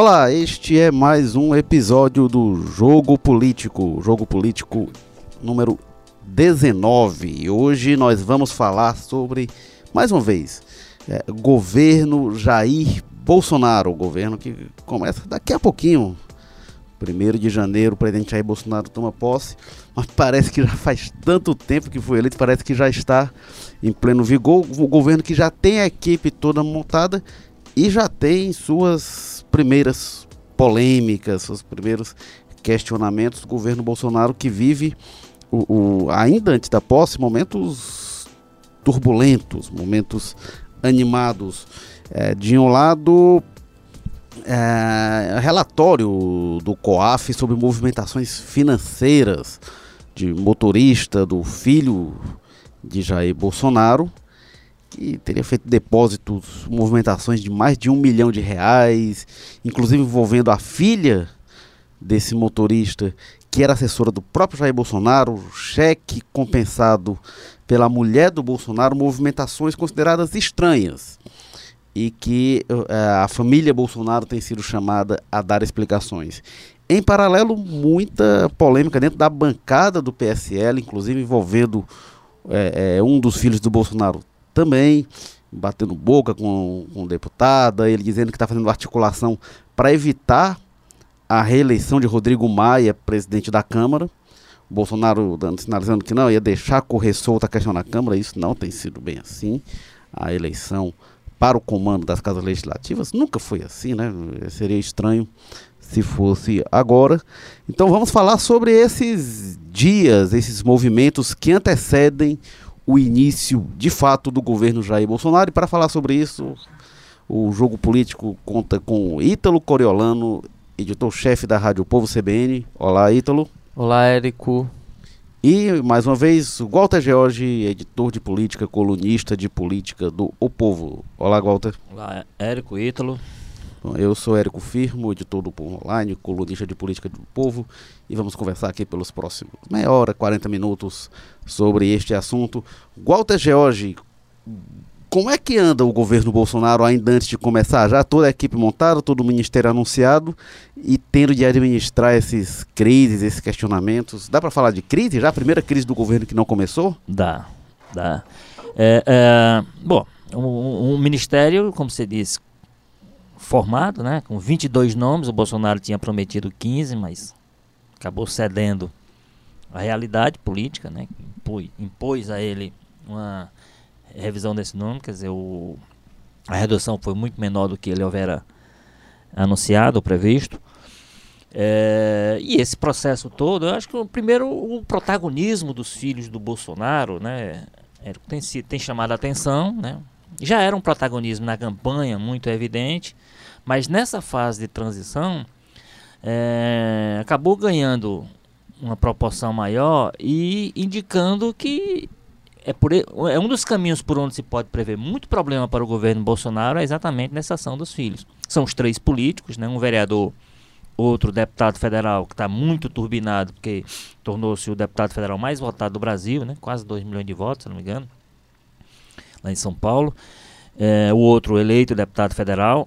Olá, este é mais um episódio do Jogo Político, Jogo Político número 19. E hoje nós vamos falar sobre, mais uma vez, é, governo Jair Bolsonaro, o governo que começa daqui a pouquinho. 1 de janeiro, o presidente Jair Bolsonaro toma posse, mas parece que já faz tanto tempo que foi eleito, parece que já está em pleno vigor. O governo que já tem a equipe toda montada e já tem suas primeiras polêmicas, seus primeiros questionamentos do governo Bolsonaro que vive o, o, ainda antes da posse momentos turbulentos, momentos animados. É, de um lado, é, relatório do COAF sobre movimentações financeiras de motorista do filho de Jair Bolsonaro, que teria feito depósitos, movimentações de mais de um milhão de reais, inclusive envolvendo a filha desse motorista, que era assessora do próprio Jair Bolsonaro, cheque compensado pela mulher do Bolsonaro, movimentações consideradas estranhas e que uh, a família Bolsonaro tem sido chamada a dar explicações. Em paralelo, muita polêmica dentro da bancada do PSL, inclusive envolvendo é, é, um dos filhos do Bolsonaro também, batendo boca com, com deputada, ele dizendo que está fazendo articulação para evitar a reeleição de Rodrigo Maia, presidente da Câmara. Bolsonaro dando, sinalizando que não, ia deixar correr solta a questão na Câmara, isso não tem sido bem assim. A eleição para o comando das casas legislativas. Nunca foi assim, né? Seria estranho se fosse agora. Então vamos falar sobre esses dias, esses movimentos que antecedem o início de fato do governo Jair Bolsonaro. E para falar sobre isso, o jogo político conta com Ítalo Coriolano, editor-chefe da Rádio Povo CBN. Olá, Ítalo. Olá, Érico. E, mais uma vez, Walter George, editor de política, colunista de política do O Povo. Olá, Walter. Olá, Érico Ítalo. Bom, eu sou Érico Firmo, editor do Povo Online, colunista de política do Povo, e vamos conversar aqui pelos próximos meia hora, 40 minutos sobre este assunto. Walter George, como é que anda o governo Bolsonaro ainda antes de começar? Já toda a equipe montada, todo o ministério anunciado e tendo de administrar esses crises, esses questionamentos. Dá para falar de crise? Já a primeira crise do governo que não começou? Dá, dá. É, é, bom, um, um, ministério, como você disse, formado, né, com 22 nomes. O Bolsonaro tinha prometido 15, mas acabou cedendo à realidade política, né, impôs, impôs a ele uma revisão desse nome, quer dizer, o, a redução foi muito menor do que ele houvera anunciado ou previsto. É, e esse processo todo, eu acho que primeiro o protagonismo dos filhos do Bolsonaro, né, é, tem, tem chamado a atenção, né, já era um protagonismo na campanha muito evidente, mas nessa fase de transição é, acabou ganhando uma proporção maior e indicando que é, por, é um dos caminhos por onde se pode prever muito problema para o governo Bolsonaro é exatamente nessa ação dos filhos. São os três políticos, né? um vereador, outro deputado federal que está muito turbinado, porque tornou-se o deputado federal mais votado do Brasil, né? quase 2 milhões de votos, se não me engano, lá em São Paulo. É, o outro eleito deputado federal,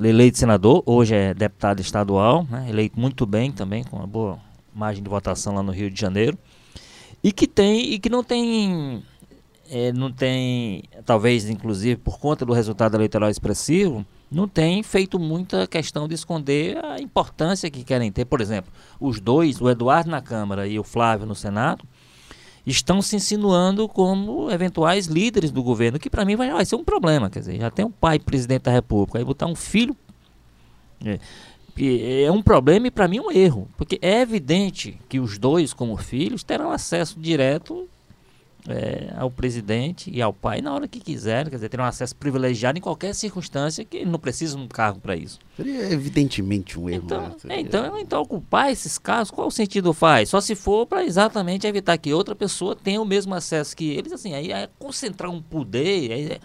eleito senador, hoje é deputado estadual, né? eleito muito bem também, com uma boa margem de votação lá no Rio de Janeiro e que tem e que não tem é, não tem talvez inclusive por conta do resultado eleitoral expressivo não tem feito muita questão de esconder a importância que querem ter por exemplo os dois o Eduardo na Câmara e o Flávio no Senado estão se insinuando como eventuais líderes do governo que para mim vai, vai, ser um problema quer dizer já tem um pai presidente da República aí botar um filho é, é um problema e para mim um erro, porque é evidente que os dois, como filhos, terão acesso direto é, ao presidente e ao pai na hora que quiserem, quer dizer, terão acesso privilegiado em qualquer circunstância que não precisam de um cargo para isso. Seria evidentemente um erro. Então, né? é, então, então, ocupar esses casos, qual o sentido faz? Só se for para exatamente evitar que outra pessoa tenha o mesmo acesso que eles, assim, aí é concentrar um poder, é,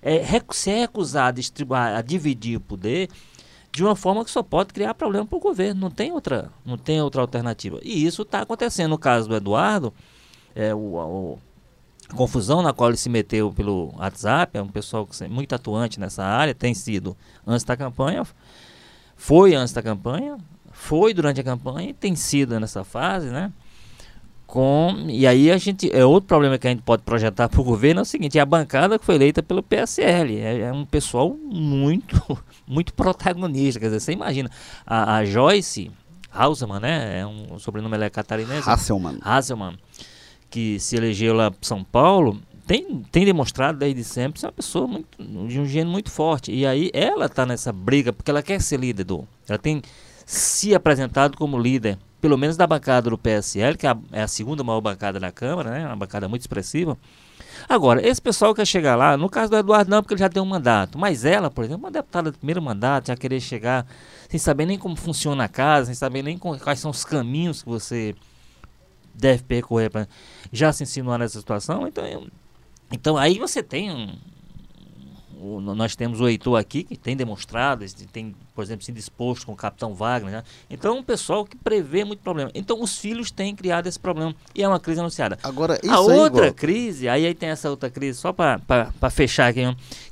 é, se é recusar a, a dividir o poder, de uma forma que só pode criar problema para o governo. Não tem outra, não tem outra alternativa. E isso está acontecendo no caso do Eduardo. É, o, o, confusão na qual ele se meteu pelo WhatsApp, é um pessoal muito atuante nessa área, tem sido antes da campanha, Foi antes da campanha, foi durante a campanha e tem sido nessa fase, né? Com, e aí a gente é outro problema que a gente pode projetar para o governo é o seguinte: é a bancada que foi eleita pelo PSL é, é, um pessoal muito muito protagonista, quer dizer, você imagina a, a Joyce Hauselman, né? É um sobrenome é catarinense. Hasselman. Hasselman, que se elegeu lá São Paulo, tem, tem demonstrado desde sempre ser uma pessoa muito, de um gênio muito forte. E aí ela está nessa briga porque ela quer ser líder do. Ela tem se apresentado como líder, pelo menos da bancada do PSL, que é a, é a segunda maior bancada da Câmara, né? Uma bancada muito expressiva. Agora, esse pessoal quer chegar lá, no caso do Eduardo não, porque ele já tem um mandato, mas ela, por exemplo, uma deputada de primeiro mandato, já querer chegar sem saber nem como funciona a casa, sem saber nem quais são os caminhos que você deve percorrer para já se insinuar nessa situação, então, então aí você tem um, o, nós temos o Heitor aqui, que tem demonstrado, tem, por exemplo, se disposto com o capitão Wagner. Né? Então, é um pessoal que prevê muito problema. Então, os filhos têm criado esse problema. E é uma crise anunciada. Agora, a outra crise, aí, aí tem essa outra crise, só para fechar aqui,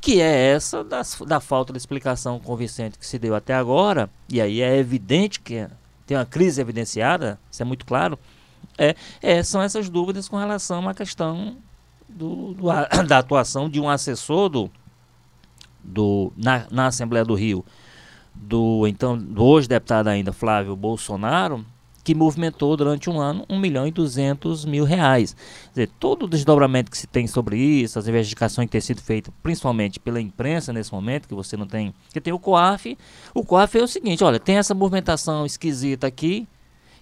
que é essa da, da falta de explicação convincente que se deu até agora. E aí é evidente que tem uma crise evidenciada, isso é muito claro. É, é, são essas dúvidas com relação à questão do, do, da atuação de um assessor do, do, na, na Assembleia do Rio do então do hoje deputado ainda Flávio Bolsonaro que movimentou durante um ano 1 milhão e 200 mil reais. Quer dizer, todo o desdobramento que se tem sobre isso, as investigações que têm sido feitas, principalmente pela imprensa nesse momento, que você não tem. Que tem o COAF. O COAF é o seguinte: olha, tem essa movimentação esquisita aqui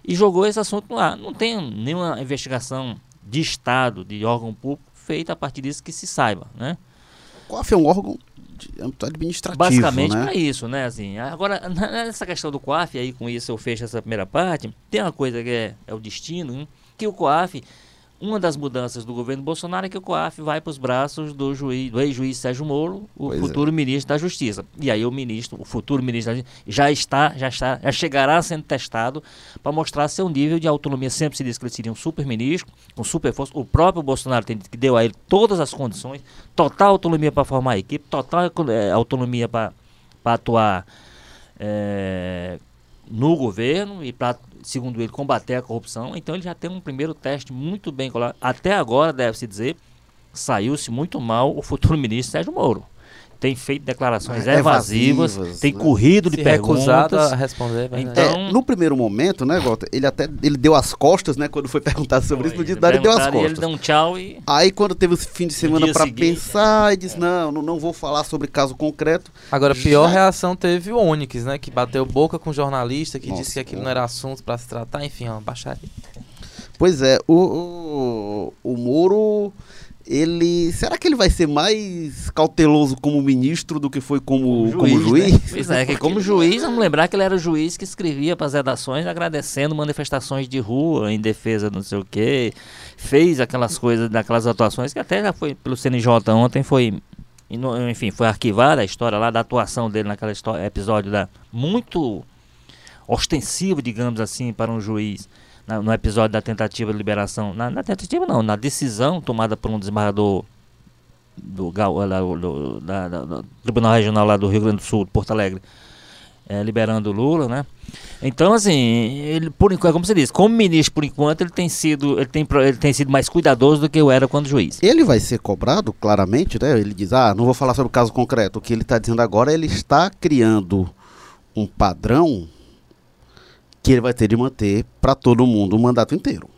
e jogou esse assunto ar. Não tem nenhuma investigação de Estado, de órgão público, feita a partir disso que se saiba. Né? O COAF é um órgão administrativo. Basicamente né? para isso, né? Assim, agora, nessa questão do COAF, aí com isso eu fecho essa primeira parte, tem uma coisa que é, é o destino, hein? que o COAF uma das mudanças do governo Bolsonaro é que o COAF vai para os braços do juiz, do ex-juiz Sérgio Moro, o pois futuro é. ministro da Justiça. E aí o ministro, o futuro ministro da Justiça, já está, já está, já chegará sendo testado para mostrar seu nível de autonomia. Sempre se diz que ele seria um super ministro, com super força. O próprio Bolsonaro tem, que deu a ele todas as condições, total autonomia para formar a equipe, total é, autonomia para atuar é, no governo e para segundo ele, combater a corrupção. Então ele já tem um primeiro teste muito bem colado. Até agora, deve-se dizer, saiu-se muito mal o futuro ministro Sérgio Moro tem feito declarações é, evasivas, evasivas, tem né? corrido de Se perguntas. a responder. Então, é, no primeiro momento, né, Walter, ele até ele deu as costas, né, quando foi perguntado sobre foi, isso, no dia ele deu as costas. Ele deu um tchau e Aí quando teve o fim de semana para pensar, e disse: é. "Não, não, não vou falar sobre caso concreto". Agora, a pior Já... reação teve o Onyx, né, que bateu boca com o jornalista, que Nossa, disse que aquilo não era assunto para se tratar, enfim, uma baixaria. Pois é, o, o, o Moro ele. Será que ele vai ser mais cauteloso como ministro do que foi como, como juiz? Como juiz? Né? Pois é, que como juiz, vamos lembrar que ele era o juiz que escrevia para as redações agradecendo manifestações de rua em defesa não sei o quê. Fez aquelas coisas, daquelas atuações que até já foi pelo CNJ ontem, foi. Enfim, foi arquivada a história lá da atuação dele naquele episódio da, muito ostensivo, digamos assim, para um juiz na, no episódio da tentativa de liberação, na, na, tentativa não, na decisão tomada por um desembargador do, do, do, da, da, do, Tribunal Regional lá do Rio Grande do Sul, Porto Alegre, é, liberando o Lula, né? Então, assim, ele, por enquanto, como você disse, como ministro, por enquanto, ele tem sido, ele tem, ele tem sido mais cuidadoso do que eu era quando juiz. Ele vai ser cobrado, claramente, né? Ele diz, ah, não vou falar sobre o caso concreto. O que ele está dizendo agora, ele está criando um padrão que ele vai ter de manter para todo mundo o mandato inteiro.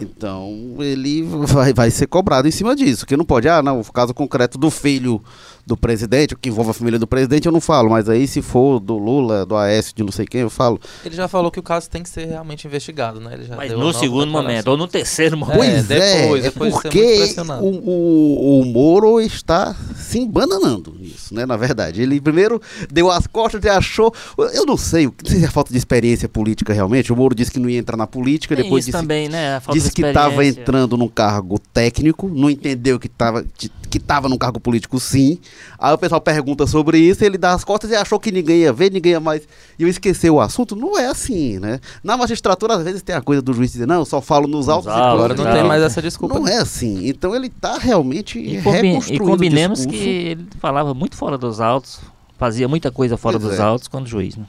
Então ele vai, vai ser cobrado em cima disso. Que não pode, ah, não, o caso concreto do filho do presidente, o que envolve a família do presidente, eu não falo, mas aí se for do Lula, do AS, de não sei quem, eu falo. Ele já falou que o caso tem que ser realmente investigado, né? Ele já mas no segundo momento, ou no terceiro momento. Pois é, depois, é depois porque o, o, o Moro está se embananando nisso, né? Na verdade, ele primeiro deu as costas e achou, eu não sei, não sei se é falta de experiência política realmente, o Moro disse que não ia entrar na política, tem depois disse, também, né? disse que estava entrando num cargo técnico, não entendeu que estava que estava num cargo político sim, Aí o pessoal pergunta sobre isso, ele dá as costas e achou que ninguém ia ver, ninguém ia mais. E eu esqueci o assunto. Não é assim, né? Na magistratura, às vezes tem a coisa do juiz dizer, não, eu só falo nos autos. Agora não tem mais essa desculpa. Não é assim. Então ele está realmente e, combi e combinemos que ele falava muito fora dos autos fazia muita coisa fora Pois dos é. autos quando juiz, né?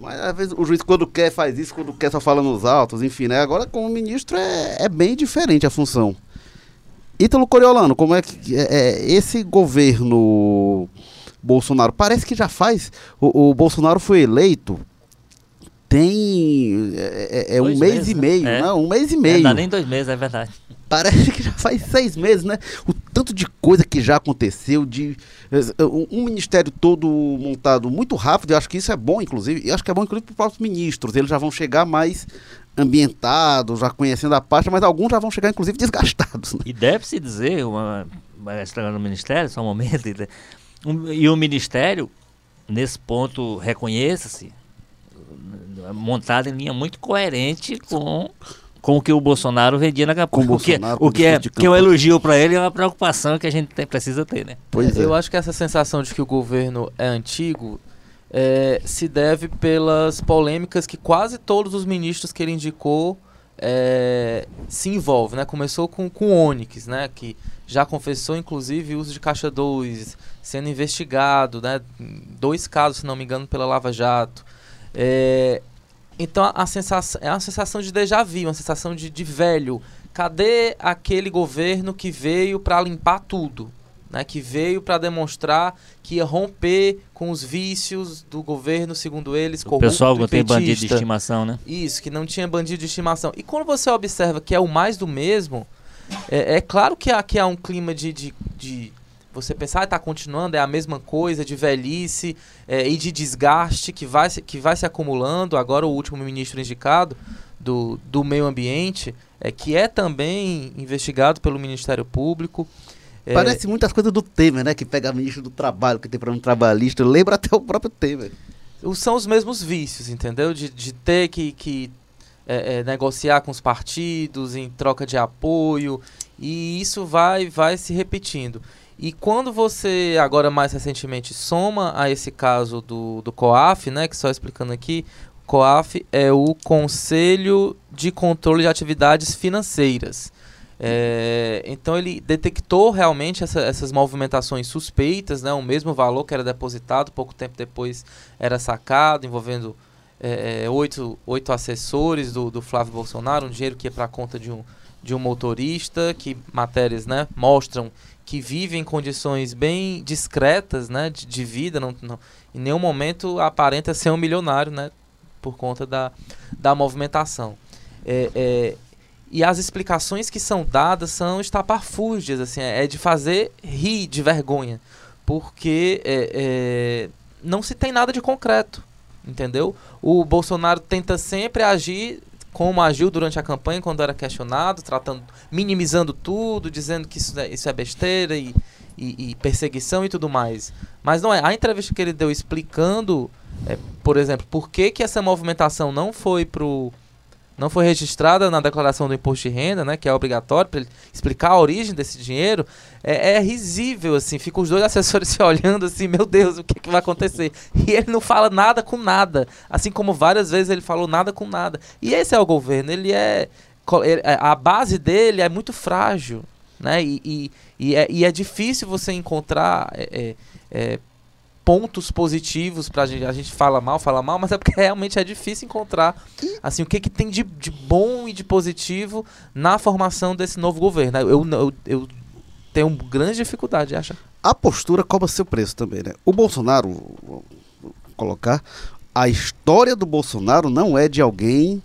Mas às vezes o juiz quando quer faz isso, quando quer só fala nos autos, enfim, né? Agora como ministro é, é bem diferente a função. Ítalo Coriolano, como é que é, é, esse governo Bolsonaro parece que já faz. O, o Bolsonaro foi eleito tem é, é- é um mês meses, e né? meio, É. né? Um mês e Não meio. dá nem dois meses, é verdade. Parece que já faz seis meses, né? O tanto de coisa que já aconteceu, de eh, um, ministério todo montado muito rápido, eu acho que isso é bom, inclusive, eu acho que é bom, inclusive, para os próprios ministros. Eles já vão chegar mais ambientados, já conhecendo a pasta, mas alguns já vão chegar, inclusive, desgastados. Né? E deve-se dizer, uma, estrela no Ministério, só um momento, e- um- e o Ministério, nesse ponto, reconheça-se, montado em linha muito coerente com, com o que o Bolsonaro vendia na. Com o O que, é- o que, é, que é um campanha. elogio para ele é uma preocupação que a gente tem- precisa ter, né? Pois é. Eu acho que essa sensação de que o governo é antigo é, se deve pelas polêmicas que quase todos os ministros que ele indicou é, se envolvem. Né? Começou com, com o Onyx, né? que já confessou inclusive o uso de caixa 2, sendo investigado, né? dois casos, se não me engano, pela Lava Jato. É, então a, sensação é uma sensação de déjà vu, uma sensação de, de velho. Cadê aquele governo que veio para limpar tudo? Né, que veio para demonstrar que ia romper com os vícios do governo, segundo eles, O corrupto pessoal e não tem bandido de estimação, né? Isso, que não tinha bandido de estimação. E quando você observa que é o mais do mesmo, é, é claro que que há um clima de, de, de você pensar, está continuando, é a mesma coisa, de velhice é, e de desgaste que vai, se- que vai se acumulando. Agora o último ministro indicado do, do meio ambiente, é, que é também investigado pelo Ministério Público. É, Parece muitas coisas do Temer, né? Que pega ministro do trabalho, que tem problema trabalhista. Lembra até o próprio Temer. são os mesmos vícios, entendeu? De, de ter que, que é, é, negociar com os partidos em troca de apoio e isso vai, vai se repetindo. E quando você, agora mais recentemente, soma a esse caso do, do COAF, né, que só explicando aqui, o COAF é o Conselho de Controle de Atividades Financeiras. É, então ele detectou realmente essa- essas movimentações suspeitas, né, o mesmo valor que era depositado, pouco tempo depois era sacado, envolvendo é, é, oito, oito assessores do, do Flávio Bolsonaro, um dinheiro que ia para a conta de um, de um motorista, que matérias né, mostram que vive em condições bem discretas né, de, de vida, não, não, em nenhum momento aparenta ser um milionário né, por conta da, da movimentação. É, é, e as explicações que são dadas são estapafúrdias, assim, é de fazer rir de vergonha, porque é, é, não se tem nada de concreto, entendeu? O Bolsonaro tenta sempre agir como agiu durante a campanha quando era questionado, tratando, minimizando tudo, dizendo que isso é, isso é besteira e, e, e perseguição e tudo mais. Mas não é. A entrevista que ele deu explicando, é, por exemplo, por que, que essa movimentação não foi pro não foi registrada na declaração do imposto de renda, né, que é obrigatório para explicar a origem desse dinheiro, é, é risível assim. Ficam os dois assessores se olhando assim, meu Deus, o que, que vai acontecer? E ele não fala nada com nada, assim como várias vezes ele falou nada com nada. E esse é o governo, ele é ele- a base dele é muito frágil, né? E, e, e, é, e é difícil você encontrar é, é, é, pontos positivos pra gente. A gente fala mal, fala mal, mas é porque realmente é difícil encontrar assim o que, que tem de, de bom e de positivo na formação desse novo governo. Eu, eu, eu tenho grande dificuldade, acha? A postura cobra seu preço também, né? O Bolsonaro, vou colocar, a história do Bolsonaro não é de alguém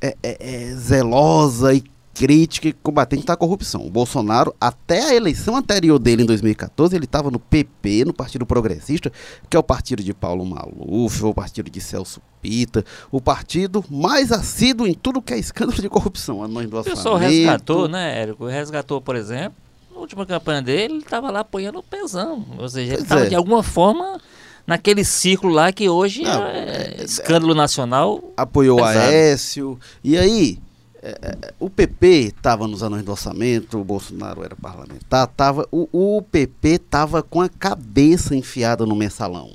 é, é, é, zelosa e crítica e combatente da corrupção. O Bolsonaro, até a eleição anterior dele, em 2014, ele estava no PP, no Partido Progressista, que é o partido de Paulo Maluf, o partido de Celso Pita, o partido mais assíduo em tudo que é escândalo de corrupção. Anões do O pessoal resgatou, né, Érico? Resgatou, por exemplo, na última campanha dele, ele estava lá apoiando o pesão. Ou seja, ele estava é. de alguma forma naquele ciclo lá que hoje Não, é, é- escândalo nacional. apoiou Pesado. Aécio. E aí, é, é, o PP estava nos anões do orçamento, o Bolsonaro era parlamentar, tava, o, o PP estava com a cabeça enfiada no mensalão.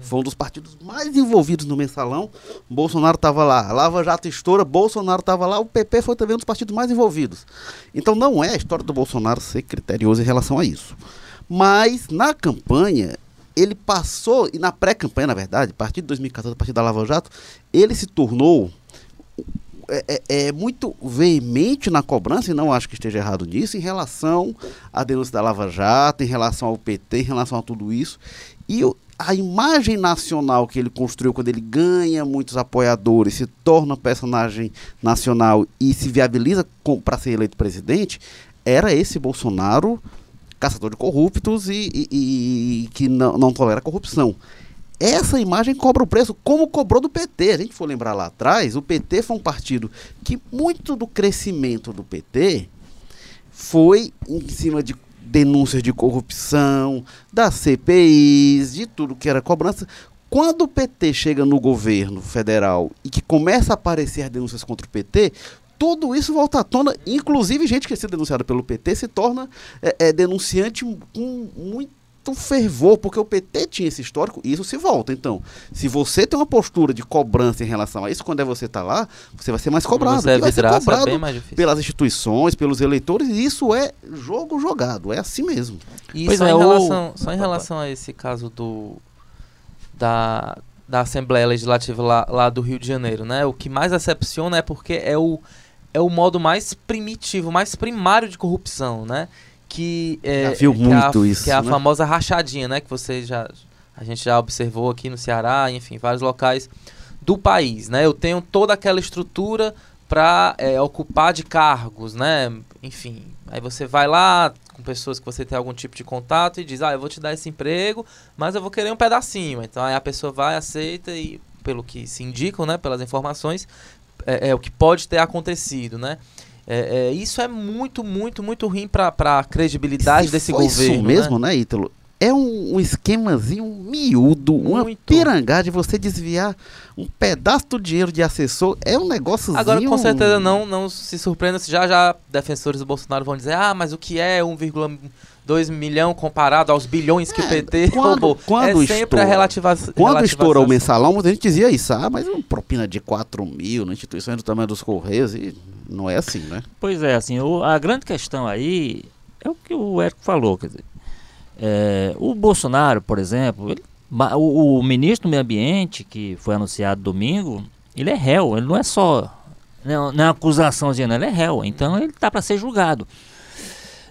Foi um dos partidos mais envolvidos no mensalão. Bolsonaro estava lá. Lava Jato estoura, Bolsonaro estava lá. O PP foi também um dos partidos mais envolvidos. Então não é a história do Bolsonaro ser criterioso em relação a isso. Mas na campanha, ele passou, e na pré-campanha, na verdade, a partir de 2014, a partir da Lava Jato, ele se tornou é, é, é, muito veemente na cobrança, e não acho que esteja errado nisso, em relação à denúncia da Lava Jato, em relação ao PT, em relação a tudo isso. E a imagem nacional que ele construiu quando ele ganha muitos apoiadores, se torna personagem nacional e se viabiliza para ser eleito presidente, era esse Bolsonaro caçador de corruptos e, e, e que não, não tolera corrupção. Essa imagem cobra o preço, como cobrou do PT. A gente for lembrar lá atrás, o PT foi um partido que muito do crescimento do PT foi em cima de denúncias de corrupção, das CPIs, de tudo que era cobrança. Quando o PT chega no governo federal e que começa a aparecer denúncias contra o PT, tudo isso volta à tona, inclusive gente que é denunciada pelo PT se torna é, é, denunciante com muito fervor, porque o PT tinha esse histórico e isso se volta. Então, se você tem uma postura de cobrança em relação a isso, quando é você tá lá, você vai ser mais cobrado. Você é vai ser vidraça, é cobrado bem mais difícil. pelas instituições, pelos eleitores, e isso é jogo jogado, é assim mesmo. E Pois só, é, em relação, só em relação a esse caso do da, da Assembleia Legislativa lá, lá do Rio de Janeiro, né? O que mais decepciona é porque é o, é o modo mais primitivo, mais primário de corrupção, né? Que é, Já viu é a- muito isso, que é a né? famosa rachadinha, né? Que você já a gente já observou aqui no Ceará, enfim, vários locais do país, né? Eu tenho toda aquela estrutura para ocupar de cargos, né? Enfim, aí você vai lá com pessoas que você tem algum tipo de contato e diz, ah, eu vou te dar esse emprego, mas eu vou querer um pedacinho. Então aí a pessoa vai, aceita e, pelo que se indicam, né? Pelas informações, é, é o que pode ter acontecido, né? É, é, isso é muito, muito, muito ruim para a credibilidade Se desse governo. Isso né? mesmo, né, Ítalo? É um, um esquemazinho miúdo, uma Muito. pirangá de você desviar um pedaço do dinheiro de assessor. É um negóciozinho... Agora, com certeza, não, não se surpreenda se já já defensores do Bolsonaro vão dizer ah, mas o que é 1,2 milhão comparado aos bilhões que o É, PT quando- roubou? quando é sempre estoura- a relativação. Quando estourou o mensalão, muita gente dizia isso. Ah, mas uma propina de 4 mil na instituição do tamanho dos Correios. E não é assim, né? Pois é, assim, o- a grande questão aí é o que o Érico falou, quer dizer, é, o Bolsonaro, por exemplo, ele- o, o ministro do Meio Ambiente, que foi anunciado domingo, ele é réu, ele não é só, não, não é uma acusaçãozinha, ele é réu, então ele tá para ser julgado.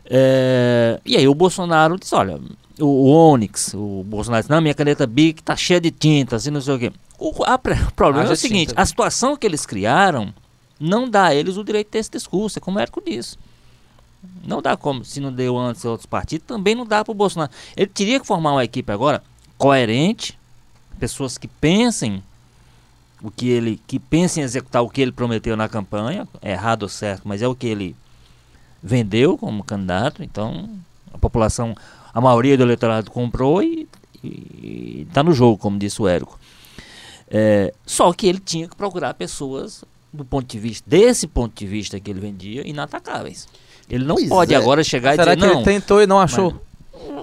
É, e aí o Bolsonaro disse, olha, o, o Onyx, o Bolsonaro disse, não, minha caneta Bic tá cheia de tintas e não sei o quê. O, a o problema é Haja o seguinte, tinta. a situação que eles criaram não dá a eles o direito de ter esse discurso, é como o Érico disse. Não dá como, se não deu antes outros partidos, também não dá para o Bolsonaro. Ele teria que formar uma equipe agora coerente, pessoas que pensem o que ele, que pensem em executar o que ele prometeu na campanha, errado ou certo, mas é o que ele vendeu como candidato, então a população, a maioria do eleitorado comprou e está no jogo, como disse o Érico. É, só que ele tinha que procurar pessoas do ponto de vista, desse ponto de vista que ele vendia, inatacáveis. Ele não Pois pode é. agora chegar Será e que dizer, não, ele tentou e não achou?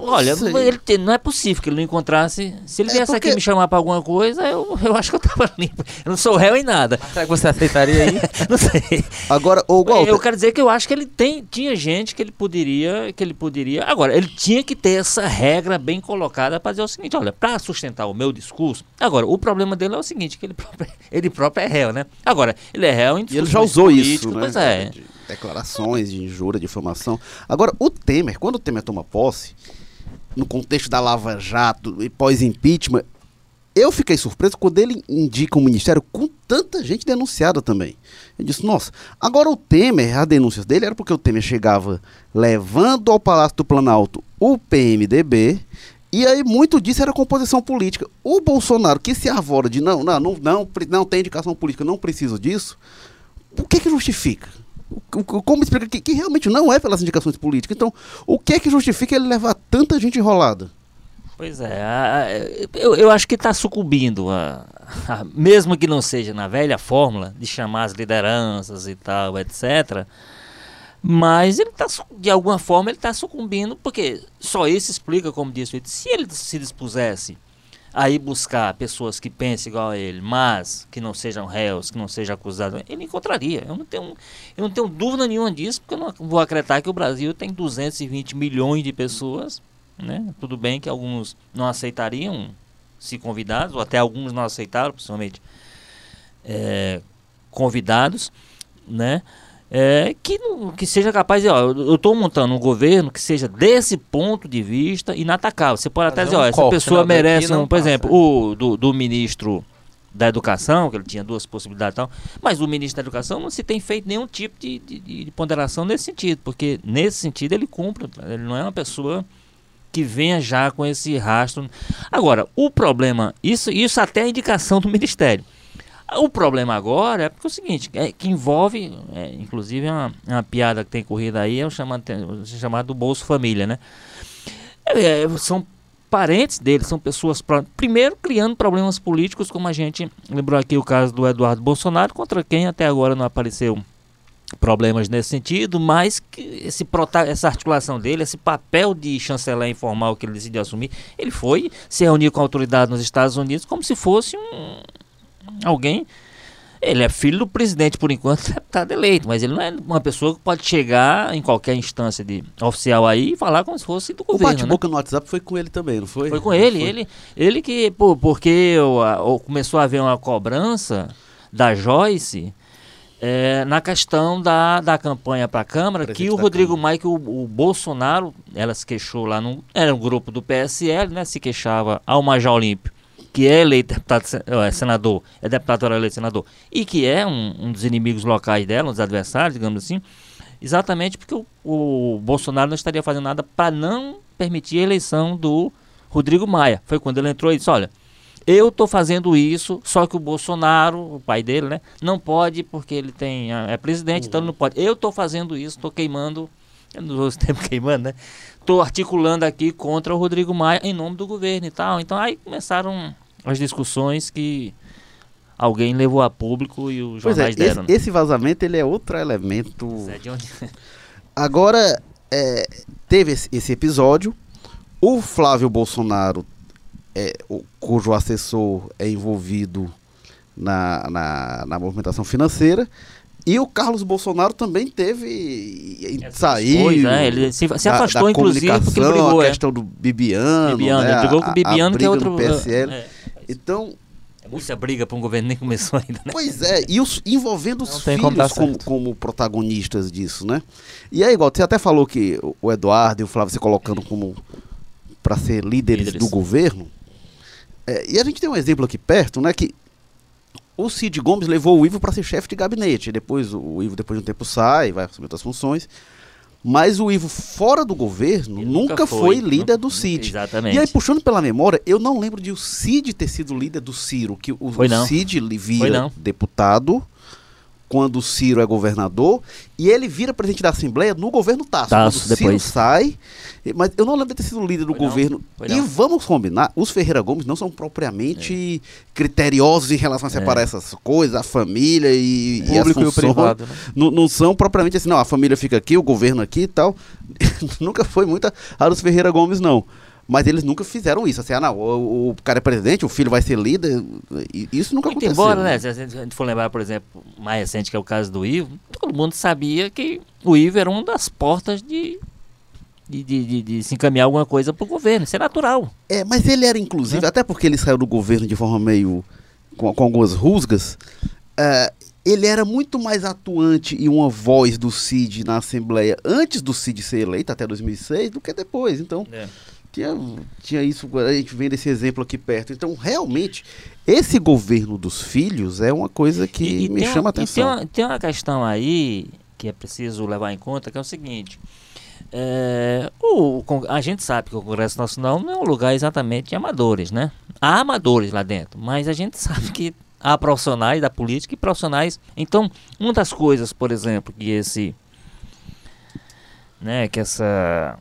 Olha, ele te- não é possível que ele não encontrasse, se ele É viesse porque- aqui me chamar para alguma coisa, eu, eu acho que eu tava limpo. Eu não sou réu em nada. Será que você aceitaria aí? Não sei. Agora, ô Walter, Eu quero dizer que eu acho que ele tem, tinha gente que ele poderia, que ele poderia. Agora, ele tinha que ter essa regra bem colocada para dizer o seguinte, olha, para sustentar o meu discurso. Agora, o problema dele é o seguinte, que ele próprio, ele próprio é réu, né? Agora, ele é réu em e ele já usou isso, políticas, né? Pois é. De declarações de injúria, difamação. Agora, o Temer, quando o Temer toma posse, no contexto da Lava Jato e pós-impeachment, eu fiquei surpreso quando ele indica um ministério com tanta gente denunciada também. Eu disse, nossa, agora o Temer, as denúncias dele era porque o Temer chegava levando ao Palácio do Planalto o PMDB, e aí muito disso era composição política. O Bolsonaro, que se arvora de não, não, não, não, não tem indicação política, não preciso disso, o que que justifica? Como explica que, que realmente não é pelas indicações políticas? Então, o que é que justifica ele levar tanta gente enrolada? Pois é, a- eu, eu acho que está sucumbindo, a, a- mesmo que não seja na velha fórmula de chamar as lideranças e tal, etc. Mas ele está, de alguma forma, ele está sucumbindo, porque só isso explica, como disse se ele se dispusesse a ir buscar pessoas que pensem igual a ele, mas que não sejam réus, que não sejam acusados, ele encontraria. Eu não tenho, eu não tenho dúvida nenhuma disso, porque eu não vou acreditar que o Brasil tem 220 milhões de pessoas né? Tudo bem que alguns não aceitariam se convidados, ou até alguns não aceitaram, principalmente é, convidados, né? É, que, que seja capaz de, ó, eu estou montando um governo que seja desse ponto de vista inatacável. Você pode até dizer, ó, essa pessoa né? merece, um, por passa. exemplo, o do, do ministro da educação, que ele tinha duas possibilidades e tal, mas o ministro da educação não se tem feito nenhum tipo de, de, de, ponderação nesse sentido, porque nesse sentido ele cumpre, ele não é uma pessoa que venha já com esse rastro. Agora, o problema, isso, isso até é indicação do ministério. O problema agora é porque é o seguinte, é, que envolve, é, inclusive é uma, é uma, piada que tem corrido aí, é o chamado, o chamado Bolso Família, né? É, são parentes dele, são pessoas, primeiro criando problemas políticos, como a gente lembrou aqui o caso do Eduardo Bolsonaro, contra quem até agora não apareceu problemas nesse sentido, mas esse essa articulação dele, esse papel de chanceler informal que ele decidiu assumir, ele foi se reunir com a autoridade nos Estados Unidos como se fosse um alguém ele é filho do presidente, por enquanto, deputado eleito, mas ele não é uma pessoa que pode chegar em qualquer instância de oficial aí e falar como se fosse do governo. O bate-boca né? no WhatsApp foi com ele também, não foi? Foi com ele, foi. ele, ele que, pô, porque começou a haver uma cobrança da Joyce é, na questão da, da campanha para a Câmara, que o Rodrigo Maia, que o, o, Bolsonaro, ela se queixou lá, no, era um grupo do PSL, né, se queixava ao Major Olímpio que é eleito deputado, é, senador, é deputado eleito senador, e que é um, um, dos inimigos locais dela, um dos adversários, digamos assim, exatamente porque o, o Bolsonaro não estaria fazendo nada para não permitir a eleição do Rodrigo Maia. Foi quando ele entrou e disse, olha, eu estou fazendo isso, só que o Bolsonaro, o pai dele, né, não pode porque ele tem é presidente, uhum. então ele não pode. Eu estou fazendo isso, estou queimando, eu não uso tempo queimando, né? Estou articulando aqui contra o Rodrigo Maia em nome do governo e tal. Então aí começaram as discussões que alguém levou a público e os jornais pois é, deram. Esse, né? esse, vazamento ele é outro elemento. É de onde... Agora, é, teve esse, esse, episódio. O Flávio Bolsonaro, é, o, cujo assessor é envolvido na, na, na movimentação financeira, e o Carlos Bolsonaro também teve. É, saiu. Pois, é, ele se, se afastou, da, da inclusive, porque brigou. A é. questão do Bibiano. Bibiano né, ele brigou com o Bibiano, que é outro. PSL. É. Então. É muita briga para um governo, nem começou ainda, né? Pois é, e os, envolvendo os filhos como, como, protagonistas disso, né? E aí, igual, você até falou que o Eduardo e o Flávio se colocando como para ser líderes, líderes, do governo. É, e a gente tem um exemplo aqui perto, né? Que o Cid Gomes levou o Ivo para ser chefe de gabinete. Depois o Ivo, depois de um tempo, sai, vai assumir outras funções. Mas o Ivo, fora do governo, nunca, nunca, foi, foi líder do Cid. Exatamente. E aí, puxando pela memória, eu não lembro de o Cid ter sido líder do Ciro. Que o, o Cid vira deputado quando o Ciro é governador e ele vira presidente da Assembleia no governo Tasso. Tasso quando o Ciro sai, mas eu não lembro de ter sido líder do Foi governo. E vamos combinar, os Ferreira Gomes não são propriamente é. criteriosos em relação a separar é. essas coisas, a família e, o e público e o privado. Né? Não, não, são propriamente assim, não, a família fica aqui, o governo aqui e tal. Nunca foi muita a dos Ferreira Gomes, não. Mas eles nunca fizeram isso. Assim, ah, não, o, o, cara é presidente, o filho vai ser líder. Isso nunca Muito aconteceu. embora, né? Se a gente for lembrar, por exemplo, mais recente, que é o caso do Ivo, todo mundo sabia que o Ivo era uma das portas de, de, de, de, de se encaminhar alguma coisa para o governo. Isso é natural. É, mas ele era, inclusive, é. até porque ele saiu do governo de forma meio. com, com algumas rusgas. Uh, ele era muito mais atuante e uma voz do Cid na Assembleia antes do Cid ser eleito, até 2006, do que depois. Então. É tinha, tinha isso, a gente vendo esse exemplo aqui perto. Então, realmente, esse governo dos filhos é uma coisa que e, e me chama a atenção. Tem uma, tem uma questão aí que é preciso levar em conta, que é o seguinte. É, o, a gente sabe que o Congresso Nacional não é um lugar exatamente de amadores, né? Há amadores lá dentro, mas a gente sabe que há profissionais da política e profissionais. Então, uma das coisas, por exemplo, que esse, né, que essa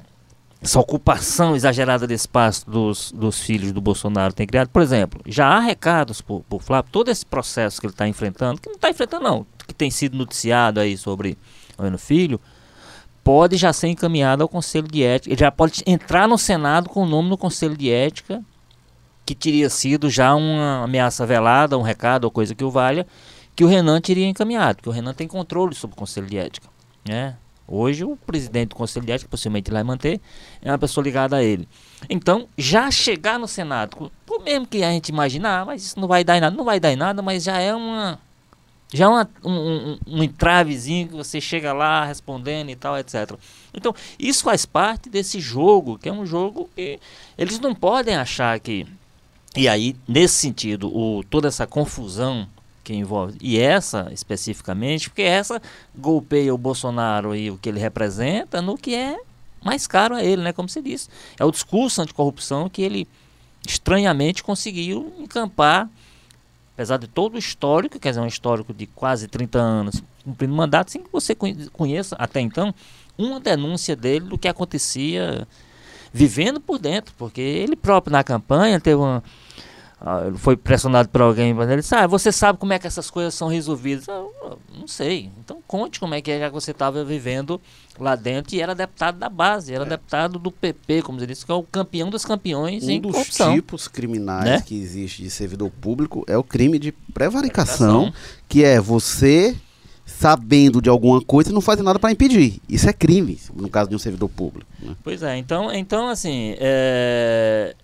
essa ocupação exagerada de espaço dos, dos filhos do Bolsonaro tem criado. Por exemplo, já há recados por, por Flávio, todo esse processo que ele está enfrentando, que não está enfrentando não, que tem sido noticiado aí sobre o Filho, pode já ser encaminhado ao Conselho de Ética, ele já pode entrar no Senado com o nome no Conselho de Ética, que teria sido já uma ameaça velada, um recado ou coisa que o valha, que o Renan teria encaminhado, porque o Renan tem controle sobre o Conselho de Ética, né? Hoje o presidente do Conselho de Ética, possivelmente ele vai manter, é uma pessoa ligada a ele. Então, já chegar no Senado, por mesmo que a gente imaginar, ah, mas isso não vai dar em nada, não vai dar em nada, mas já é uma já é uma, um, um, um entravezinho que você chega lá respondendo e tal, etc. Então, isso faz parte desse jogo, que é um jogo que eles não podem achar que. E aí, nesse sentido, o, toda essa confusão que envolve, e essa especificamente, porque essa golpeia o Bolsonaro e o que ele representa no que é mais caro a ele, né? Como se diz. É o discurso anticorrupção que ele estranhamente conseguiu encampar apesar de todo o histórico, quer dizer, um histórico de quase 30 anos cumprindo mandato, sem que você conheça até então uma denúncia dele do que acontecia vivendo por dentro, porque ele próprio na campanha teve uma ah, foi pressionado por alguém, mas ele disse, ah, você sabe como é que essas coisas são resolvidas? Eu, não sei. Então conte como é que, é que você estava vivendo lá dentro e era deputado da base, era é. deputado do PP, como você disse, que é o campeão dos campeões um em dos corrupção. tipos criminais né? que existe de servidor público é o crime de prevaricação, prevaricação. que é você sabendo de alguma coisa e não fazer nada para impedir. Isso é crime, no caso de um servidor público. Né? Pois é, então, então assim, é...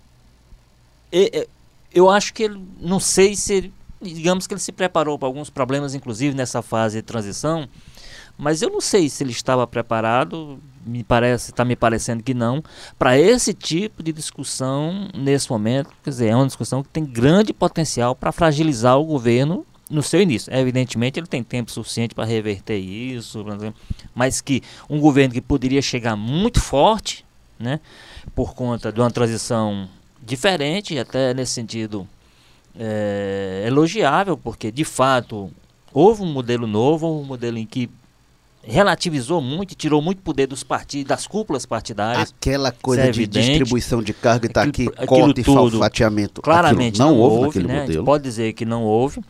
eu acho que ele, não sei se ele, digamos que ele se preparou para alguns problemas, inclusive nessa fase de transição, mas eu não sei se ele estava preparado, me parece, está me parecendo que não, para esse tipo de discussão nesse momento. Quer dizer, é uma discussão que tem grande potencial para fragilizar o governo no seu início. Evidentemente, ele tem tempo suficiente para reverter isso, mas que um governo que poderia chegar muito forte, né, por conta de uma transição diferente, até nesse sentido é, elogiável, porque de fato houve um modelo novo, um modelo em que relativizou muito tirou muito poder dos partidos, das cúpulas partidárias. Aquela coisa é de distribuição de cargo e tá aqui, cota e fatiamento. Claramente não, não, houve, houve né? modelo. pode dizer que não houve.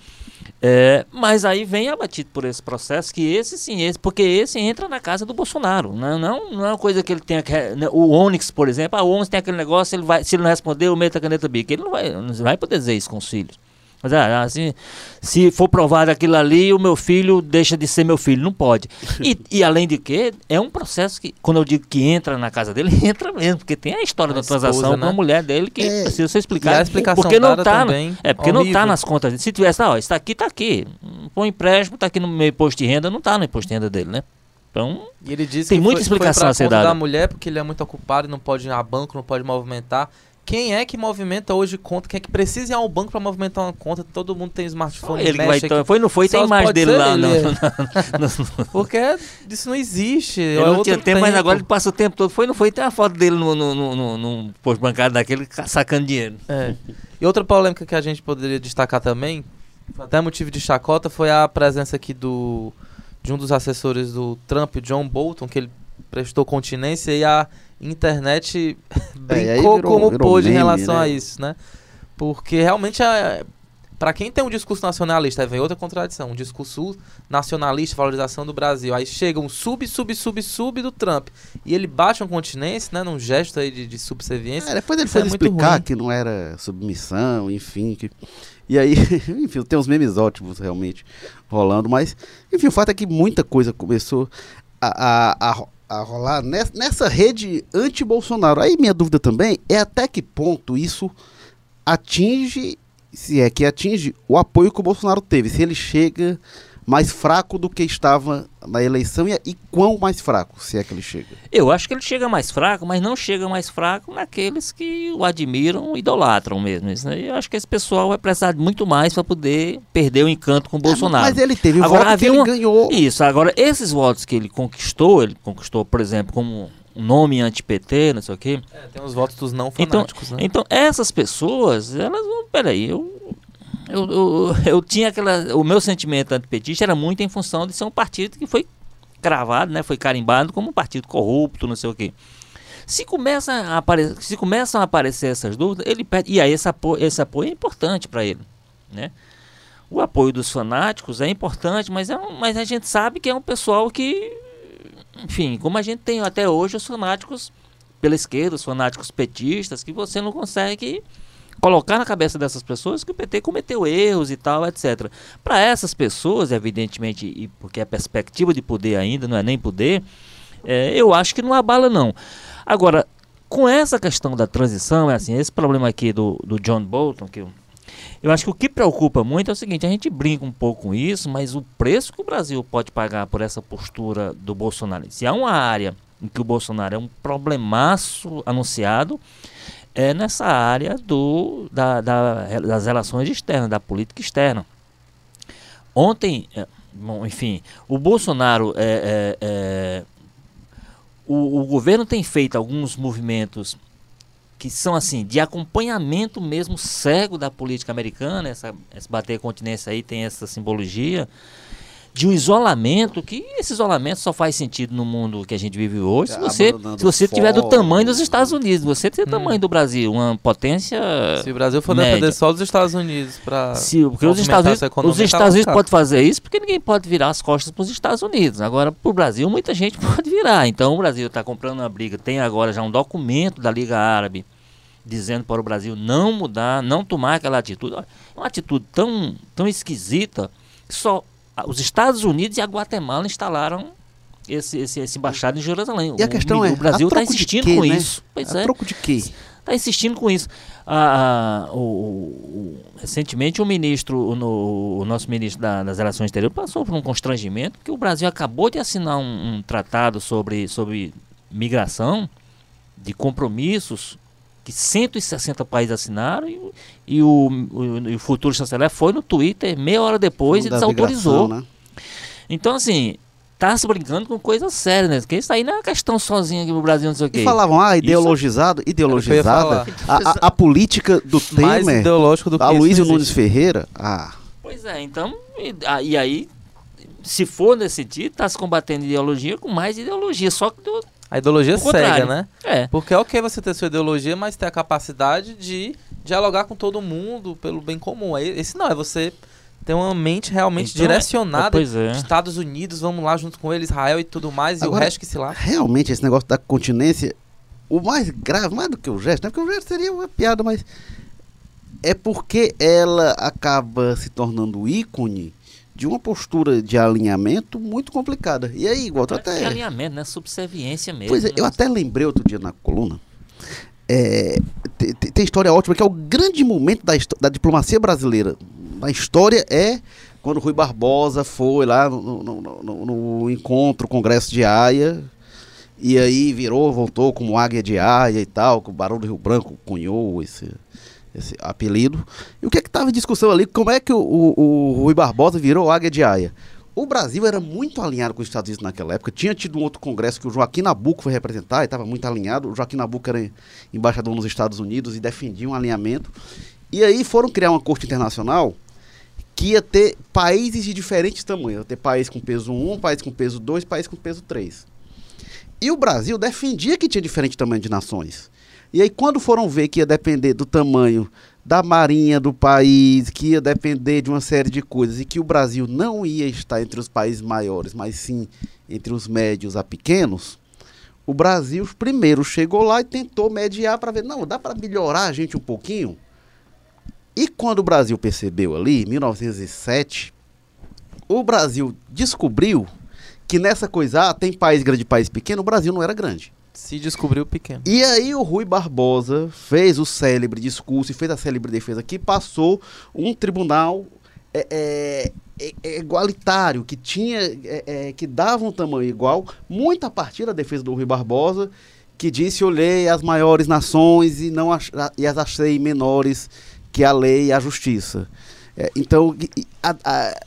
É, mas aí vem abatido por esse processo que esse sim, esse, porque esse entra na casa do Bolsonaro. Não, não, não é uma coisa que ele tenha que. Né, o Onyx, por exemplo, ah, o Onyx tem aquele negócio, ele vai, se ele não responder, o meta a caneta bica. Ele não vai, não vai poder dizer isso com os filhos. Mas ah, assim, se for provado aquilo ali, o meu filho deixa de ser meu filho. Não pode. E, e além de que, é um processo que, quando eu digo que entra na casa dele, entra mesmo, porque tem a história a da esposa, transação né? com a mulher dele que é, precisa ser explicada. E a explicação porque não tá, é porque horrível. não tá nas contas. Se tivesse, ah, ó, está aqui, está aqui. Põe empréstimo, está aqui no meu imposto de renda, não está no imposto de renda dele, né? Então, e ele disse tem muita foi, explicação foi a ser dada. da mulher porque ele é muito ocupado e não pode ir a banco, não pode movimentar. Quem é que movimenta hoje conta? Quem é que precisa ir ao banco para movimentar uma conta? Todo mundo tem smartphone. Ele vai, então, foi, não foi, tem imagem dele lá. Não, Porque isso não existe. Ele é não tinha tempo, tempo, mas agora ele passa o tempo todo. Foi, não foi, tem a foto dele no, no, no, no, no posto bancário daquele sacando dinheiro. É. E outra polêmica que a gente poderia destacar também, até motivo de chacota, foi a presença aqui do de um dos assessores do Trump, John Bolton, que ele prestou continência e a internet é, brincou virou, como virou pôde meme, em relação né? a isso, né? Porque realmente é, para quem tem um discurso nacionalista, aí vem outra contradição, um discurso nacionalista, valorização do Brasil, aí chega um sub, sub, sub, sub do Trump, e ele bate uma continência, né, num gesto aí de, de subserviência. É, depois ele foi é explicar que não era submissão, enfim, que... E aí, enfim, tem uns memes ótimos realmente rolando, mas, enfim, o fato é que muita coisa começou a, a, a a rolar nessa rede anti-Bolsonaro. Aí minha dúvida também é até que ponto isso atinge, se é que atinge, o apoio que o Bolsonaro teve. Se ele chega mais fraco do que estava na eleição e, e quão mais fraco, se é que ele chega? Eu acho que ele chega mais fraco, mas não chega mais fraco naqueles que o admiram, idolatram mesmo. Isso, né? Eu acho que esse pessoal vai precisar de muito mais para poder perder o encanto com o é, Bolsonaro. Mas ele teve agora, voto que ele uma... ganhou. Isso, agora esses votos que ele conquistou, ele conquistou, por exemplo, como um nome anti-PT, não sei o quê. É, tem os votos dos não então, fanáticos, então, né? Então, essas pessoas, elas vão, peraí, eu eu, eu, eu, tinha aquela. O meu sentimento antipetista era muito em função de ser um partido que foi cravado, né, foi carimbado como um partido corrupto, não sei o quê. Se, começa a aparecer, se começam a aparecer essas dúvidas, ele. E aí esse apoio, esse apoio é importante para ele. Né? O apoio dos fanáticos é importante, mas, é um, mas a gente sabe que é um pessoal que. Enfim, como a gente tem até hoje os fanáticos pela esquerda, os fanáticos petistas, que você não consegue colocar na cabeça dessas pessoas que o PT cometeu erros e tal, etc. Para essas pessoas, evidentemente, e porque a perspectiva de poder ainda não é nem poder, É, eu acho que não abala, não. Agora, com essa questão da transição, é assim, esse problema aqui do, do John Bolton, que eu, eu acho que o que preocupa muito é o seguinte, a gente brinca um pouco com isso, mas o preço que o Brasil pode pagar por essa postura do Bolsonaro, se há uma área em que o Bolsonaro é um problemaço anunciado, é nessa área do, da, da, das relações externas, da política externa. Ontem, é, bom, enfim, o Bolsonaro, é, é, é, o, o governo tem feito alguns movimentos que são assim de acompanhamento mesmo cego da política americana, essa, esse bater continência aí tem essa simbologia de um isolamento, que esse isolamento só faz sentido no mundo que a gente vive hoje se você, se você tiver do tamanho dos Estados Unidos, você tem o hum. tamanho do Brasil, uma potência Se o Brasil for média. depender só dos Estados Unidos para Se, porque os Estados Unidos, os Estados Unidos podem fazer isso porque ninguém pode virar as costas para os Estados Unidos. Agora, para o Brasil, muita gente pode virar. Então, o Brasil está comprando uma briga. Tem agora já um documento da Liga Árabe dizendo para o Brasil não mudar, não tomar aquela atitude. Uma atitude tão, tão esquisita que só os Estados Unidos e a Guatemala instalaram esse, esse, esse embaixado em Jerusalém. E a questão o, é, o Brasil está insistindo quê, com né? isso. Pois a é. troco de quê? Está insistindo com isso. Ah, o, o, recentemente o ministro, no, o nosso ministro da, das Relações Exteriores passou por um constrangimento que o Brasil acabou de assinar um, um tratado sobre, sobre migração de compromissos que 160 países assinaram e, e o, o, o, futuro chanceler foi no Twitter meia hora depois e desautorizou. Né? Então, assim, tá se brincando com coisa séria, né? Porque isso aí não é uma questão sozinha aqui no Brasil, não sei o quê. E falavam, ah, ideologizado, isso... ideologizada. A, a, a, política do Mais Temer, ideológico do que a Luísio Nunes Ferreira, ah. Pois é, então, e, e aí, se for nesse sentido, tá se combatendo ideologia com mais ideologia, só que do, a ideologia cega, né? É. Porque é ok você ter sua ideologia, mas ter a capacidade de dialogar com todo mundo pelo bem comum. Esse não, é você ter uma mente realmente então, direcionada. É, é. Estados Unidos, vamos lá junto com ele, Israel e tudo mais, Agora, e o resto que se lá. Realmente, esse negócio da continência, o mais grave, mais do que o gesto, né? Porque o gesto seria uma piada, mas é porque ela acaba se tornando ícone de uma postura de alinhamento muito complicada. E aí, igual é até. alinhamento, né? Subserviência mesmo. Pois é, né? eu até lembrei outro dia na coluna. É, tem, tem, história ótima que é o grande momento da, da diplomacia brasileira. Na história é quando Rui Barbosa foi lá no, no, no, no encontro, congresso de Haia, e aí virou, voltou como águia de Haia e tal, que o Barão do Rio Branco cunhou esse, esse apelido. E o que é que estava em discussão ali? Como é que o, o, o, Rui Barbosa virou Águia de Aia? O Brasil era muito alinhado com os Estados Unidos naquela época. Tinha tido um outro congresso que o Joaquim Nabuco foi representar e estava muito alinhado. O Joaquim Nabuco era embaixador nos Estados Unidos e defendia um alinhamento. E aí foram criar uma corte internacional que ia ter países de diferentes tamanhos. Ia ter país com peso 1, país com peso 2, país com peso 3. E o Brasil defendia que tinha diferente tamanho de nações. E aí, quando foram ver que ia depender do tamanho da marinha do país, que ia depender de uma série de coisas, e que o Brasil não ia estar entre os países maiores, mas sim entre os médios a pequenos, o Brasil primeiro chegou lá e tentou mediar para ver, não, dá para melhorar a gente um pouquinho? E quando o Brasil percebeu ali, em 1907, o Brasil descobriu que nessa coisa, ah, tem país grande, país pequeno, o Brasil não era grande se descobriu pequeno. E aí o Rui Barbosa fez o célebre discurso e fez a célebre defesa que passou um tribunal é, é, é, é igualitário, que tinha, é, é, que dava um tamanho igual, muito a partir da defesa do Rui Barbosa, que disse olhei as maiores nações e não ach, e as achei menores que a lei e a justiça. então, a, a,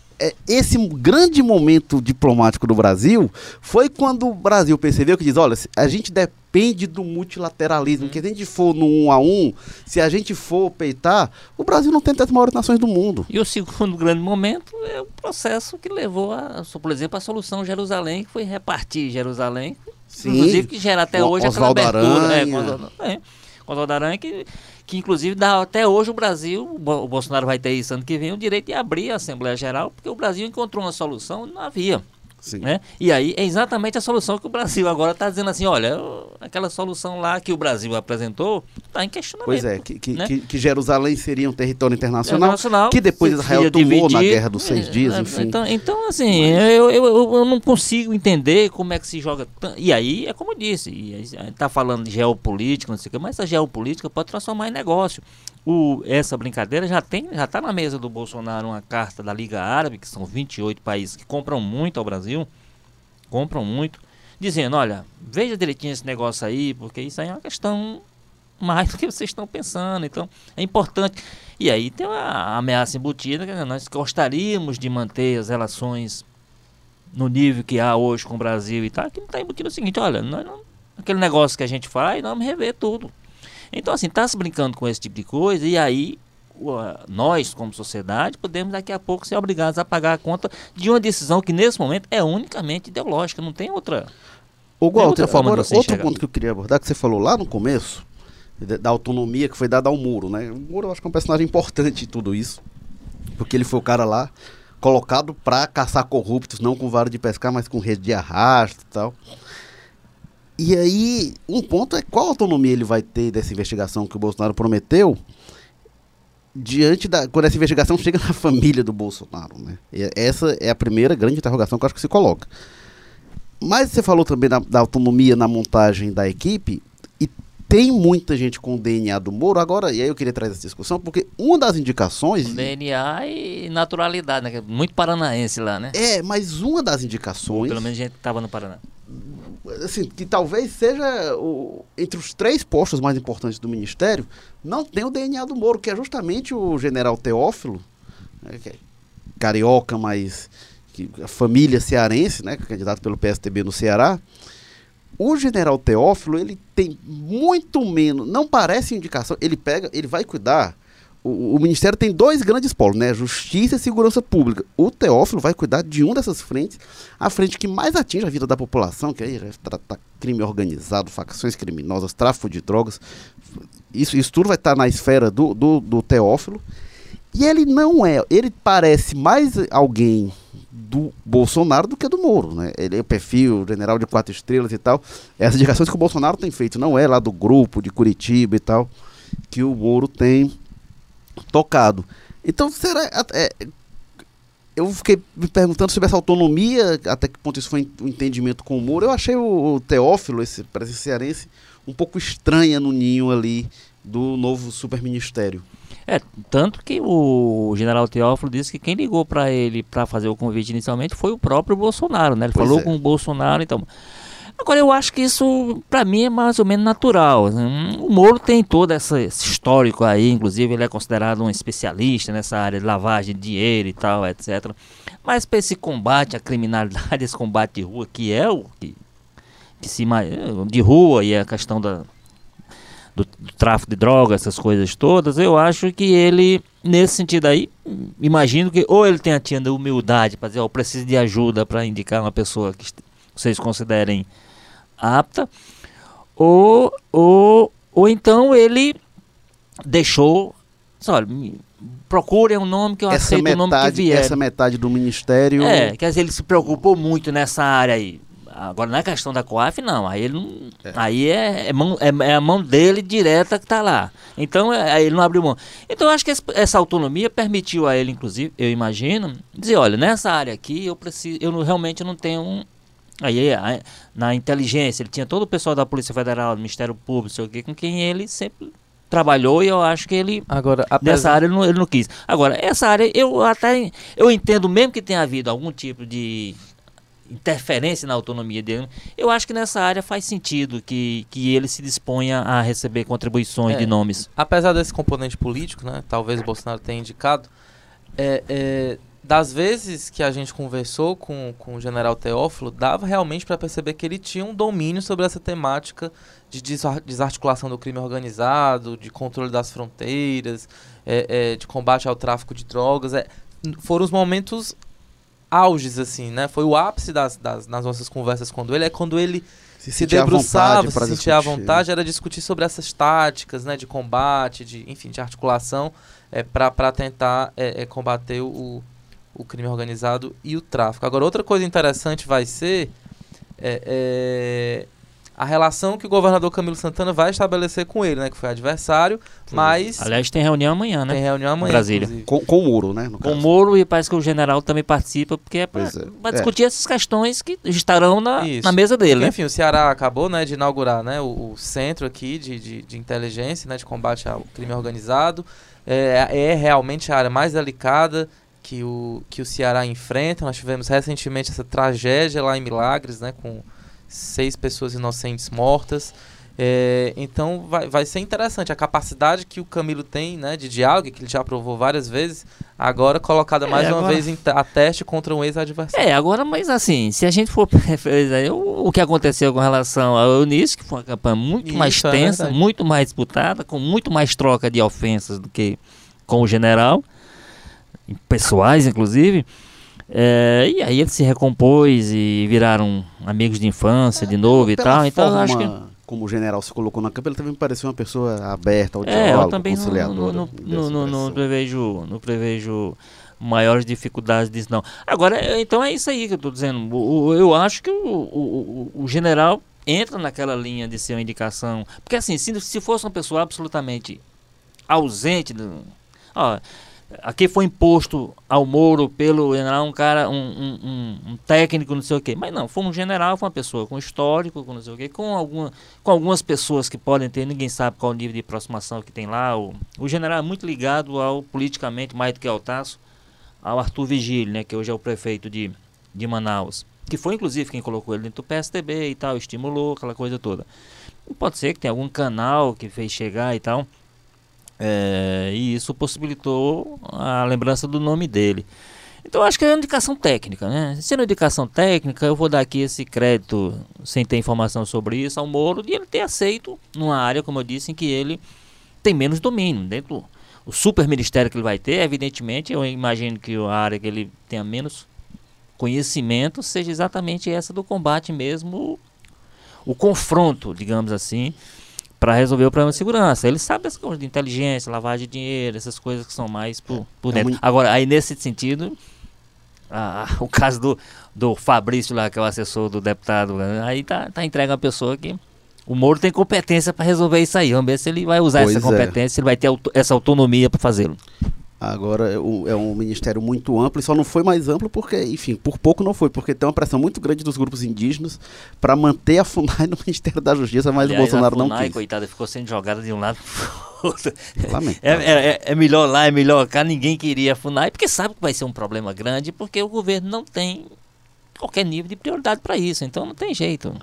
esse grande momento diplomático do Brasil foi quando o Brasil percebeu que diz, olha, a gente depende do multilateralismo, uhum. que se a gente for no um a um, se a gente for peitar, o Brasil não tem as maiores nações do mundo. E o segundo grande momento é o processo que levou, a, por exemplo, a solução Jerusalém, que foi repartir Jerusalém, Sim. inclusive que gera até hoje Oswaldo aquela abertura. Aranha. É, com, é, Oswaldo Aranha, que que inclusive dá até hoje o Brasil, o Bolsonaro vai ter isso ano que vem, o direito de abrir a Assembleia Geral, porque o Brasil encontrou uma solução, não havia. Né? E aí é exatamente a solução que o Brasil agora está dizendo assim, olha, aquela solução lá que o Brasil apresentou está em questionamento. Pois é, que, que, né? que, que Jerusalém seria um território internacional, Internacional, que depois Israel tomou na. Guerra dos Seis Dias, É, enfim. Então, então assim, eu, eu, eu, eu não consigo entender como é que se joga. E aí, é como eu disse, e aí, a gente tá falando de geopolítica, não sei o que, mas essa geopolítica pode transformar em negócio. O, essa brincadeira já tem, já está na mesa do Bolsonaro uma carta da Liga Árabe, que são 28 países que compram muito ao Brasil, compram muito, dizendo, olha, veja direitinho esse negócio aí, porque isso aí é uma questão mais do que vocês estão pensando. Então, é importante. E aí tem uma ameaça embutida, que nós gostaríamos de manter as relações no nível que há hoje com o Brasil e tal, que não está embutido o seguinte, olha, não- aquele negócio que a gente faz, nós vamos rever tudo. Então, assim, está se brincando com esse tipo de coisa, e aí nós, como sociedade, podemos daqui a pouco ser obrigados a pagar a conta de uma decisão que nesse momento é unicamente ideológica, não tem outra. O Walter, outra forma de agora, outro enxergar. ponto que eu queria abordar, que você falou lá no começo, da autonomia que foi dada ao Moro, né? O Moro eu acho que é um personagem importante em tudo isso, porque ele foi o cara lá colocado pra caçar corruptos, não com vara de pescar, mas com rede de arrasto e tal. E aí, um ponto é qual autonomia ele vai ter dessa investigação que o Bolsonaro prometeu diante da quando essa investigação chega na família do Bolsonaro, né? E essa é a primeira grande interrogação que eu acho que se coloca. Mas você falou também da, da autonomia na montagem da equipe e tem muita gente com o DNA do Moro. Agora, e aí eu queria trazer essa discussão, porque uma das indicações. DNA e naturalidade, né? é Muito paranaense lá, né? É, mas uma das indicações. Pelo menos a gente estava no Paraná. Assim, que talvez seja o, entre os três postos mais importantes do Ministério, não tem o DNA do Moro, que é justamente o general Teófilo, né, que é carioca, mas que, a família cearense, né, candidato pelo PSTB no Ceará. O general Teófilo, ele tem muito menos, não parece indicação, ele pega, ele vai cuidar. O, o Ministério tem dois grandes polos, né? Justiça e Segurança Pública. O Teófilo vai cuidar de um dessas frentes, a frente que mais atinge a vida da população, que aí já trata crime organizado, facções criminosas, tráfico de drogas. Isso, isso tudo vai estar na esfera do, do, do Teófilo. E ele não é, ele parece mais alguém do Bolsonaro do que do Moro, né? Ele é o perfil, general de quatro estrelas e tal. Essas indicações que o Bolsonaro tem feito, não é lá do grupo de Curitiba e tal, que o Moro tem tocado. Então, será. é, eu fiquei me perguntando sobre essa autonomia, até que ponto isso foi um entendimento com o Moro. Eu achei o, o Teófilo, esse parece cearense, um pouco estranha no ninho ali do novo superministério. É, tanto que o general Teófilo disse que quem ligou para ele para fazer o convite inicialmente foi o próprio Bolsonaro, né? Ele Pois falou é. com o Bolsonaro, então. Agora eu acho que isso para mim é mais ou menos natural. O Moro tem todo esse histórico aí, inclusive ele é considerado um especialista nessa área de lavagem de dinheiro e tal, etc. Mas para esse combate à criminalidade, esse combate de rua que é o que, que se de rua e a questão da do, do tráfico de drogas, essas coisas todas, eu acho que ele, nesse sentido aí, imagino que ou ele tenha tido humildade para dizer, ó, preciso de ajuda para indicar uma pessoa que vocês considerem apta, ou, ou, ou então ele deixou, olha, procurem um nome que eu essa aceito o nome que metade, vier. essa metade do ministério. É, quer dizer, ele se preocupou muito nessa área aí. Agora, na questão da COAF, não. Aí ele não. Aí é, é, mão- é- é a mão dele direta que está lá. Então, é, aí ele não abriu mão. Então, eu acho que esse- essa autonomia permitiu a ele, inclusive, eu imagino, dizer: olha, nessa área aqui, eu preciso. Eu não- realmente não tenho um. Aí, a- na inteligência, ele tinha todo o pessoal da Polícia Federal, do Ministério Público, sei o quê, com quem ele sempre trabalhou e eu acho que ele Agora, Nessa apesar, área ele não, ele não quis. Agora, essa área eu até eu entendo mesmo que tenha havido algum tipo de interferência na autonomia dele. Eu acho que nessa área faz sentido que, que ele se disponha a receber contribuições É. de nomes. apesar desse componente político, né, talvez o Bolsonaro tenha indicado, é, é, das vezes que a gente conversou com, com o general Teófilo, dava realmente para perceber que ele tinha um domínio sobre essa temática de desar- desarticulação do crime organizado, de controle das fronteiras, é, é, de combate ao tráfico de drogas. É, foram os momentos auges, assim, né? Foi o ápice das, das, nas nossas conversas com ele, é quando ele se à debruçava, se sentia à discutir. vontade, era discutir sobre essas táticas, né, de combate, de, enfim, de articulação, é, para tentar é, é, combater o, o crime organizado e o tráfico. Agora, outra coisa interessante vai ser é, é, a relação que o governador Camilo Santana vai estabelecer com ele, né? Que foi adversário, mas Aliás, tem reunião amanhã, né? tem reunião amanhã. Brasília. Com, com o muro, né? no Com o. Moro e parece que o general também participa, porque é para Pois é. discutir essas questões que estarão na, na mesa dele, né? Enfim, o Ceará acabou né, de inaugurar né, o, o centro aqui de, de, de inteligência, né, de combate ao crime organizado. É, é realmente a área mais delicada que o, que o Ceará enfrenta. Nós tivemos recentemente essa tragédia lá em Milagres, né, com seis pessoas inocentes mortas. É, então vai, vai ser interessante a capacidade que o Camilo tem né, de diálogo, que ele já provou várias vezes, agora colocada É, mais uma agora- vez em a teste contra um ex-adversário. É, agora, mas assim, se a gente for o, o que aconteceu com relação ao Eunice, que foi uma campanha muito mais Isso, é tensa, verdade. muito mais disputada, com muito mais troca de ofensas do que com o general, pessoais inclusive. É, e aí ele se recompôs e viraram amigos de infância de novo e tal. Então acho que. Como o general se colocou na campanha, ele também me pareceu uma pessoa aberta ao É, diálogo, eu também conciliadora. não, não, não, não impressão. prevejo, não prevejo maiores dificuldades disso, não. Agora, é, então é isso aí que eu estou dizendo. O- o- eu acho que o, o, o- o general entra naquela linha de ser uma indicação. Porque assim, se, se fosse uma pessoa absolutamente ausente. Do, ó, aqui foi imposto ao Moro pelo general um cara, um, um, um- técnico, não sei o quê. Mas não, foi um general, foi uma pessoa com histórico, com não sei o quê, com, alguma, com algumas pessoas que podem ter, ninguém sabe qual o nível de aproximação que tem lá. O, o general é muito ligado ao politicamente, mais do que ao Tasso, ao Arthur Vigílio, né, que hoje é o prefeito de, de Manaus. Que foi inclusive quem colocou ele dentro do PSDB e tal, estimulou aquela coisa toda. Pode ser que tenha algum canal que fez chegar e tal. É, e isso possibilitou a lembrança do nome dele. Então acho que é uma indicação técnica, né? Sendo indicação técnica, eu vou dar aqui esse crédito, sem ter informação sobre isso, ao Moro, de ele ter aceito numa área, como eu disse, em que ele tem menos domínio. Dentro o super ministério que ele vai ter, evidentemente, eu imagino que a área que ele tenha menos conhecimento seja exatamente essa do combate mesmo, o confronto, digamos assim, para resolver o problema de segurança. Ele sabe dessas coisas de inteligência, lavagem de dinheiro, essas coisas que são mais por, por É dentro. muito- Agora, aí nesse sentido, o caso do, do Fabrício lá, que é o assessor do deputado, aí tá, tá entregue uma pessoa que o Moro tem competência para resolver isso aí. Vamos ver se ele vai usar Pois essa é. competência, se ele vai ter auto- essa autonomia para fazê-lo. Agora é um, é um ministério muito amplo e só não foi mais amplo porque, enfim, por pouco não foi, porque tem uma pressão muito grande dos grupos indígenas para manter a FUNAI no Ministério da Justiça, mas Aliás, o Bolsonaro a não FUNAI, quis. coitada, ficou sendo jogada de um lado pro outro. É, Lamentável. é- é melhor lá, é melhor cá, ninguém queria a FUNAI, porque sabe que vai ser um problema grande, porque o governo não tem qualquer nível de prioridade para isso, então não tem jeito.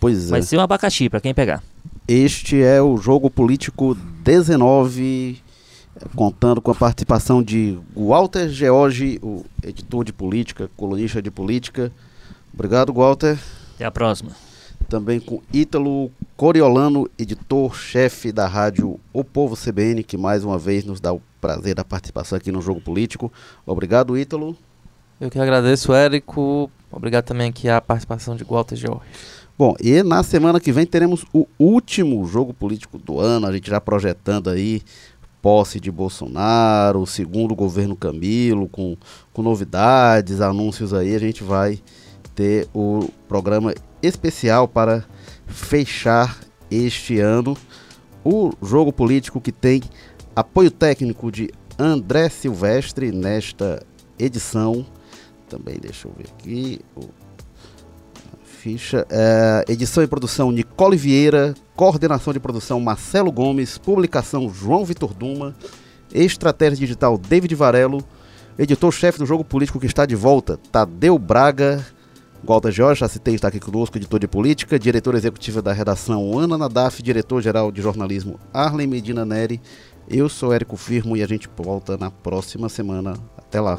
Pois é. Vai ser um abacaxi para quem pegar. Este é o Jogo Político 19, eh, contando com a participação de Walter George, o editor de política, colunista de política. Obrigado, Walter. Até a próxima. Também com Ítalo Coriolano, editor-chefe da rádio O Povo CBN, que mais uma vez nos dá o prazer da participação aqui no Jogo Político. Obrigado, Ítalo. Eu que agradeço, Érico. Obrigado também aqui a participação de Walter George. Bom, e na semana que vem teremos o último jogo político do ano, a gente já projetando aí posse de Bolsonaro, o segundo governo Camilo, com, com novidades, anúncios aí, a gente vai ter o programa especial para fechar este ano. O jogo político que tem apoio técnico de André Silvestre nesta edição. Também deixa eu ver aqui. Ficha. É, edição e produção Nicole Vieira, coordenação de produção Marcelo Gomes, publicação João Vitor Duma, estratégia digital David Varelo, editor-chefe do Jogo Político que está de volta, Tadeu Braga, Walter Jorge, já citei, está aqui conosco, editor de política, diretora executiva da redação Ana Nadaf, diretor-geral de jornalismo Arlen Medina Neri. Eu sou Érico Firmo e a gente volta na próxima semana. Até lá.